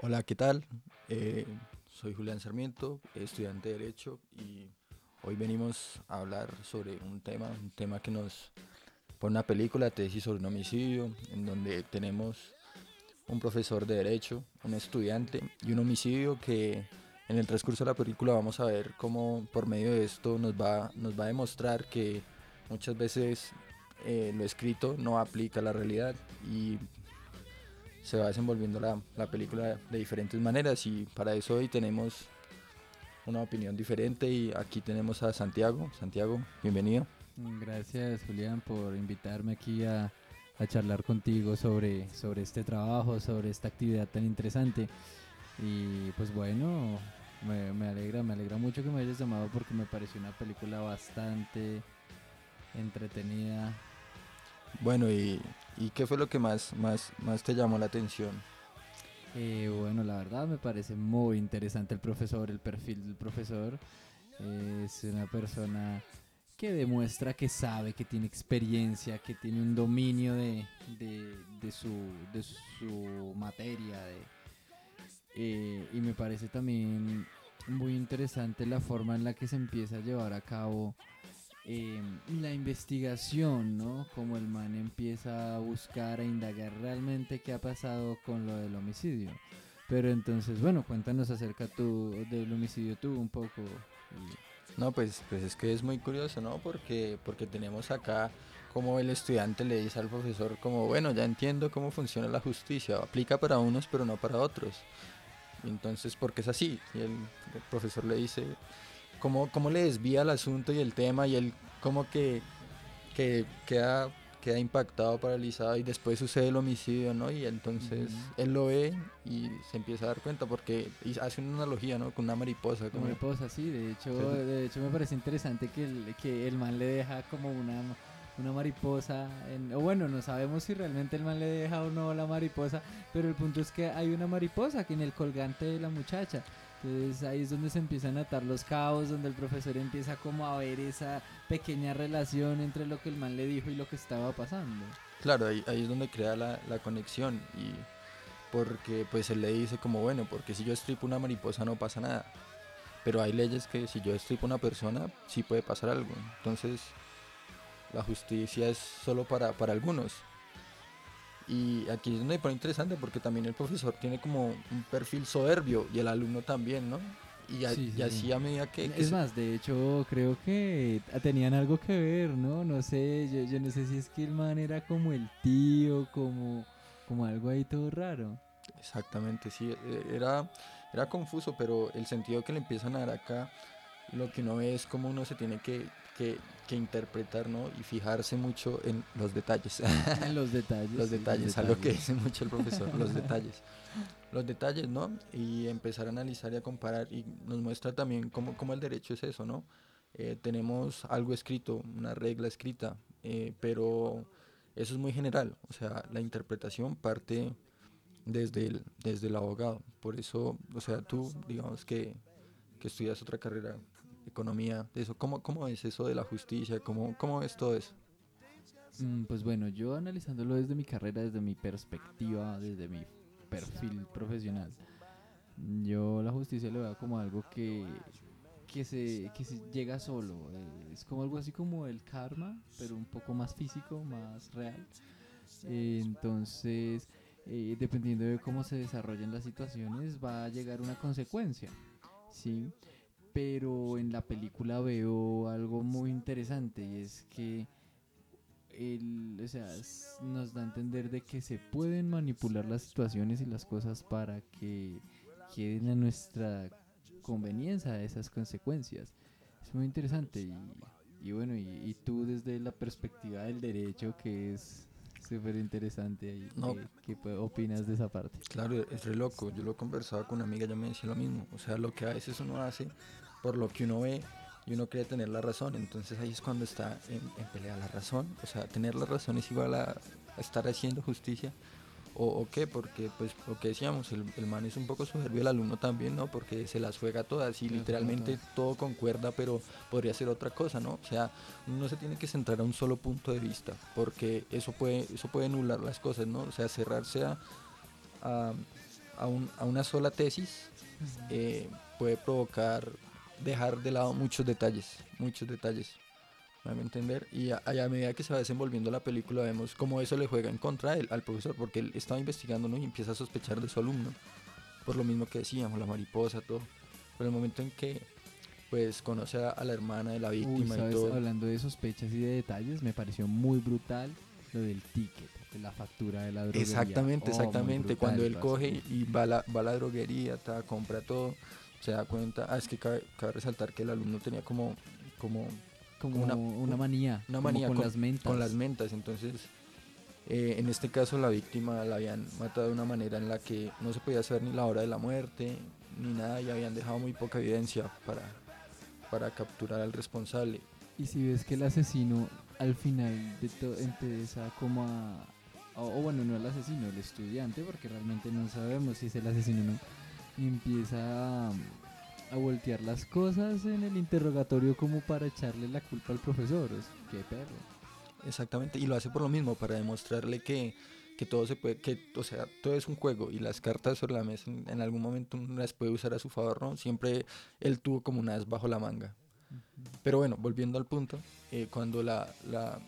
Hola, ¿qué tal? Eh, soy Julián Sarmiento, estudiante de Derecho y hoy venimos a hablar sobre un tema, un tema que nos pone una película, tesis sobre un homicidio, en donde tenemos un profesor de Derecho, un estudiante y un homicidio que en el transcurso de la película vamos a ver cómo por medio de esto nos va, nos va a demostrar que muchas veces eh, lo escrito no aplica a la realidad y se va desenvolviendo la, la, película de diferentes maneras y para eso hoy tenemos una opinión diferente y aquí tenemos a Santiago. Santiago, bienvenido. Gracias Julián por invitarme aquí a, a charlar contigo sobre, sobre este trabajo, sobre esta actividad tan interesante. Y pues bueno, me, me, alegra, me alegra mucho que me hayas llamado porque me pareció una película bastante entretenida. Bueno, ¿y, y qué fue lo que más, más, más te llamó la atención? Eh, bueno, la verdad me parece muy interesante el profesor, el perfil del profesor. es una persona que demuestra que sabe, que tiene experiencia, que tiene un dominio de, de, de su, de su materia. Eh, y me parece también muy interesante la forma en la que se empieza a llevar a cabo eh, la investigación, ¿no? Como el man empieza a buscar, a indagar realmente qué ha pasado con lo del homicidio. Pero entonces, bueno, cuéntanos acerca tú del homicidio tú un poco. No, pues, pues es que es muy curioso, ¿no? Porque, porque tenemos acá como el estudiante le dice al profesor como, bueno, ya entiendo cómo funciona la justicia, aplica para unos pero no para otros. Entonces, porque es así? Y el profesor le dice, cómo, cómo le desvía el asunto y el tema y él como que, que queda, queda impactado, paralizado y después sucede el homicidio, ¿no? Y entonces él lo ve y se empieza a dar cuenta porque hace una analogía, ¿no? Con una mariposa. Como... mariposa, sí, de hecho, de hecho me parece interesante que el, que el man le deja como una una mariposa, en, o bueno, no sabemos si realmente el man le deja o no la mariposa, pero el punto es que hay una mariposa que en el colgante de la muchacha. Entonces ahí es donde se empiezan a atar los cabos, donde el profesor empieza como a ver esa pequeña relación entre lo que el man le dijo y lo que estaba pasando. Claro, ahí, es donde crea la, la, connexión y porque pues él le dice como bueno, porque si yo estripo una mariposa no pasa nada, pero hay leyes que si yo estripo una persona sí puede pasar algo, entonces la justicia es solo para, para algunos. Y aquí es donde pone interesante porque también el profesor tiene como un perfil soberbio y el alumno también, ¿no? Y, a, Sí, sí, y así sí. a medida que... que Es más, de hecho, creo que tenían algo que ver, ¿no? No sé, yo, yo no sé si es que el man era como el tío, como, como algo ahí todo raro. Exactamente, sí, e- era, era confuso, pero el sentido que le empiezan a dar acá, lo que uno ve es cómo uno se tiene que, que, que interpretar, ¿no? Y fijarse mucho en los detalles. En los detalles. los sí, detalles, algo que dice mucho el profesor, los detalles. Los detalles, ¿no? Y empezar a analizar y a comparar y nos muestra también cómo, cómo el derecho es eso, ¿no? Eh, tenemos algo escrito, una regla escrita, eh, pero eso es muy general, o sea, la interpretación parte desde el, desde el abogado. Por eso, o sea, tú, digamos que, que estudias otra carrera, economía, de eso, ¿cómo, cómo es eso de la justicia? ¿Cómo, cómo es todo eso? Mm, Pues bueno, yo analizándolo desde mi carrera, desde mi perspectiva, desde mi perfil profesional, yo la justicia lo veo como algo que, que, se, que se llega solo. eh, es como algo así como el karma, pero un poco más físico, más real. Eh, entonces, eh, dependiendo de cómo se desarrollen las situaciones, va a llegar una consecuencia. ¿sí? Pero en la película veo algo muy interesante y es que el, o sea, nos da a entender de que se pueden manipular las situaciones y las cosas para que queden a nuestra conveniencia esas consecuencias. Es muy interesante y, y bueno, y, y tú desde la perspectiva del derecho que es súper interesante ahí, No. ¿qué, qué opinas de esa parte? Claro, es re loco. Yo lo conversaba con una amiga, ella me decía lo mismo. O sea, lo que a veces uno hace por lo que uno ve y uno cree tener la razón. Entonces ahí es cuando está en, en pelea la razón. O sea, tener la razón es igual a, a estar haciendo justicia. O, o qué, porque pues lo que decíamos, el, el man es un poco soberbio, el alumno también, ¿no? Porque se las juega todas y literalmente todo concuerda, pero podría ser otra cosa, ¿no? O sea, uno no se tiene que centrar a un solo punto de vista, porque eso puede, eso puede anular las cosas, ¿no? O sea, cerrarse a, a, a, un- a una sola tesis eh, puede provocar dejar de lado muchos detalles, muchos detalles. ¿Me van a entender? Y a, y a medida que se va desenvolviendo la película vemos cómo eso le juega en contra él, al profesor, porque él estaba investigando ¿no? y empieza a sospechar de su alumno, por lo mismo que decíamos, la mariposa, todo. Pero el momento en que pues conoce a, la hermana de la Uy, víctima y ¿sabes? todo. Hablando de sospechas y de detalles, me pareció muy brutal lo del ticket, de la factura de la droguería. Exactamente, Oh, exactamente. brutal, Cuando él coge y va a la, va a la droguería, ta, compra todo, se da cuenta. Ah, es que cabe, cabe resaltar que el alumno tenía como, como como una- una, manía, una manía con, con- las mentas. con las mentas. Entonces, eh, en este caso, la víctima la habían matado de una manera en la que no se podía saber ni la hora de la muerte, ni nada, y habían dejado muy poca evidencia para, para capturar al responsable. Y si ves que el asesino al final de todo empieza como a... O, o bueno, no el asesino, el estudiante, porque realmente no sabemos si es el asesino o no. Empieza a, a voltear las cosas en el interrogatorio como para echarle la culpa al profesor. Es, qué perro. Exactamente, y lo hace por lo mismo, para demostrarle que, que todo se puede, que, o sea, todo es un juego y las cartas sobre la mesa en, en algún momento uno las puede usar a su favor, ¿no? Siempre él tuvo como una as bajo la manga. Pero bueno, volviendo al punto, eh, cuando la, la,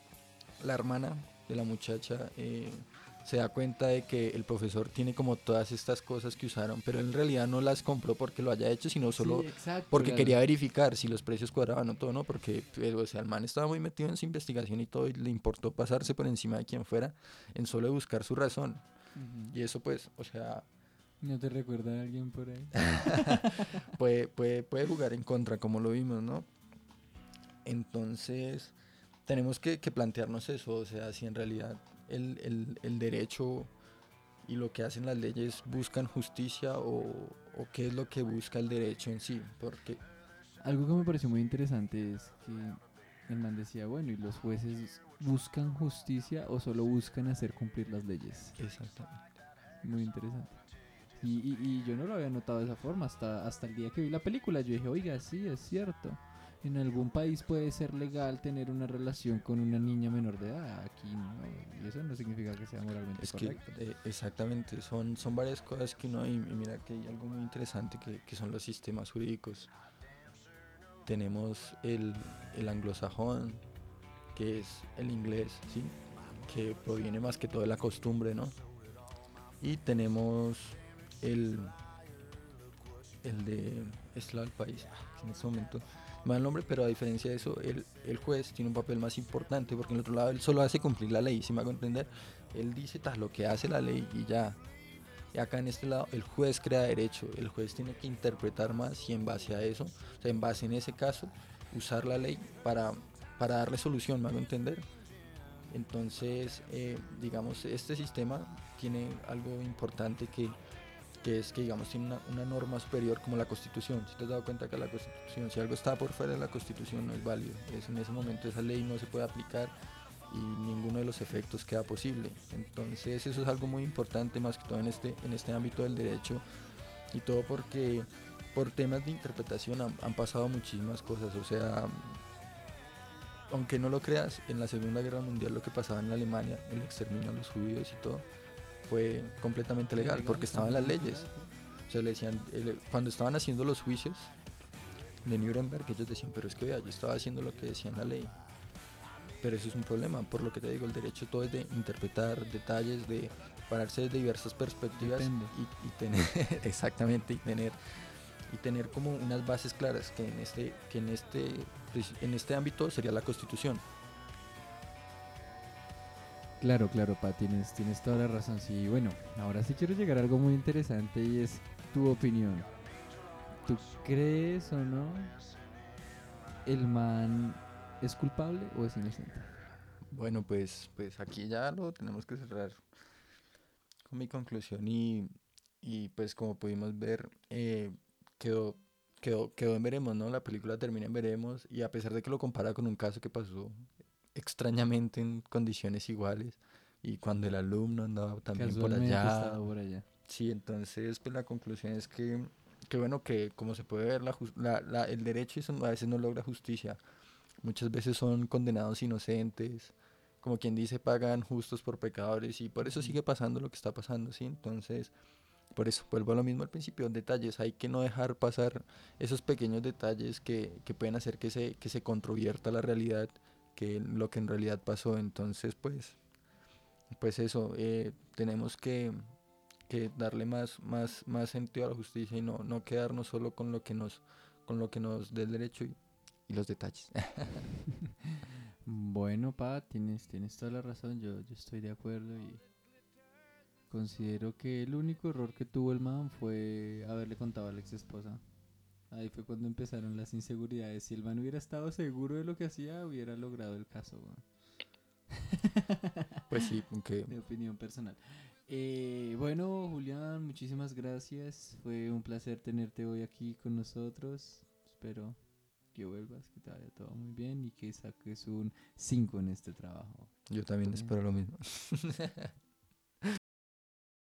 la hermana de la muchacha eh, se da cuenta de que el profesor tiene como todas estas cosas que usaron, pero en realidad no las compró porque lo haya hecho, sino solo Sí, exacto, porque quería verificar si los precios cuadraban o todo, ¿no? Porque pues, o sea, el man estaba muy metido en su investigación y todo, y le importó pasarse por encima de quien fuera en solo buscar su razón. Y eso, pues, o sea, ¿No te recuerda a alguien por ahí? puede, puede, puede jugar en contra, como lo vimos, ¿no? Entonces, tenemos que, que plantearnos eso, o sea, si en realidad el, el- el derecho y lo que hacen las leyes buscan justicia o, o qué es lo que busca el derecho en sí, porque Algo que me pareció muy interesante es que el man decía, bueno, ¿y los jueces buscan justicia o solo buscan hacer cumplir las leyes? exactamente. Muy interesante. Y, y, y yo no lo había notado de esa forma hasta, hasta el día que vi la película. Yo dije, oiga, sí, es cierto. En algún país puede ser legal tener una relación con una niña menor de edad. Aquí no. Y eso no significa que sea moralmente Es que correcto. eh, exactamente, son, son varias cosas que uno, y, y mira que hay algo muy interesante que, que son los sistemas jurídicos. Tenemos el, el anglosajón, que es el inglés, ¿sí? que proviene más que todo de la costumbre, ¿no? Y tenemos el, el de lado del país, que en este momento el nombre, pero a diferencia de eso, el, el juez tiene un papel más importante, porque en el otro lado él solo hace cumplir la ley, si me hago entender, él dice tal lo que hace la ley y ya. Y acá en este lado el juez crea derecho, el juez tiene que interpretar más y en base a eso, o sea, en base en ese caso, usar la ley para, para darle solución, me hago entender. Entonces, eh, digamos, este sistema tiene algo importante que, que es que, digamos, tiene una, norma superior como la Constitución. Si te has dado cuenta que la Constitución, si algo está por fuera de la Constitución, no es válido. Es, en ese momento esa ley no se puede aplicar y ninguno de los efectos queda posible. Entonces, eso es algo muy importante, más que todo en este, en este ámbito del derecho y todo porque por temas de interpretación han, han pasado muchísimas cosas. O sea, aunque no lo creas, en la Segunda Guerra Mundial lo que pasaba en Alemania, el exterminio de los judíos y todo, fue completamente legal porque estaban las leyes. O sea, le decían, el- cuando estaban haciendo los juicios de Nuremberg, ellos decían, pero es que vea, yo estaba haciendo lo que decía en la ley. Pero eso es un problema, por lo que te digo, el derecho todo es de interpretar detalles, de pararse desde diversas perspectivas y, y tener, exactamente, y tener, y tener como unas bases claras, que en este, que en este, pues, en este ámbito sería la constitución. Claro, claro, Pa, tienes, tienes toda la razón. Sí, bueno, ahora sí quiero llegar a algo muy interesante y es tu opinión. ¿Tú crees o no el man es culpable o es inocente? Bueno, pues, pues aquí ya lo tenemos que cerrar con mi conclusión y, y pues como pudimos ver, eh, quedó, quedó, quedó en veremos, ¿no? La película termina en veremos y a pesar de que lo compara con un caso que pasó extrañamente en condiciones iguales y cuando el alumno andaba también por allá. por allá. Sí, entonces pues la conclusión es que, que bueno, que como se puede ver, la, la- la- el derecho a veces no logra justicia. Muchas veces son condenados inocentes, como quien dice, pagan justos por pecadores y por eso sigue pasando lo que está pasando, ¿sí? Entonces por eso, vuelvo a lo mismo al principio, detalles, hay que no dejar pasar esos pequeños detalles que, que pueden hacer que se, que se controvierta la realidad, que lo que en realidad pasó. Entonces, pues, pues eso, eh, tenemos que, darle más, más, más sentido a la justicia y no, no quedarnos solo con lo que nos, con lo que nos dé el derecho y, y los detalles. bueno, pa, tienes, tienes toda la razón, yo, yo estoy de acuerdo y considero que el único error que tuvo el man fue haberle contado a la ex esposa. Ahí fue cuando empezaron las inseguridades. Si el man hubiera estado seguro de lo que hacía, hubiera logrado el caso. Pues sí, aunque... Mi opinión personal. Eh, bueno, Julián, muchísimas gracias. Fue un placer tenerte hoy aquí con nosotros. Espero que vuelvas, que te vaya todo muy bien y que saques un 5 en este trabajo. Yo también espero lo mismo.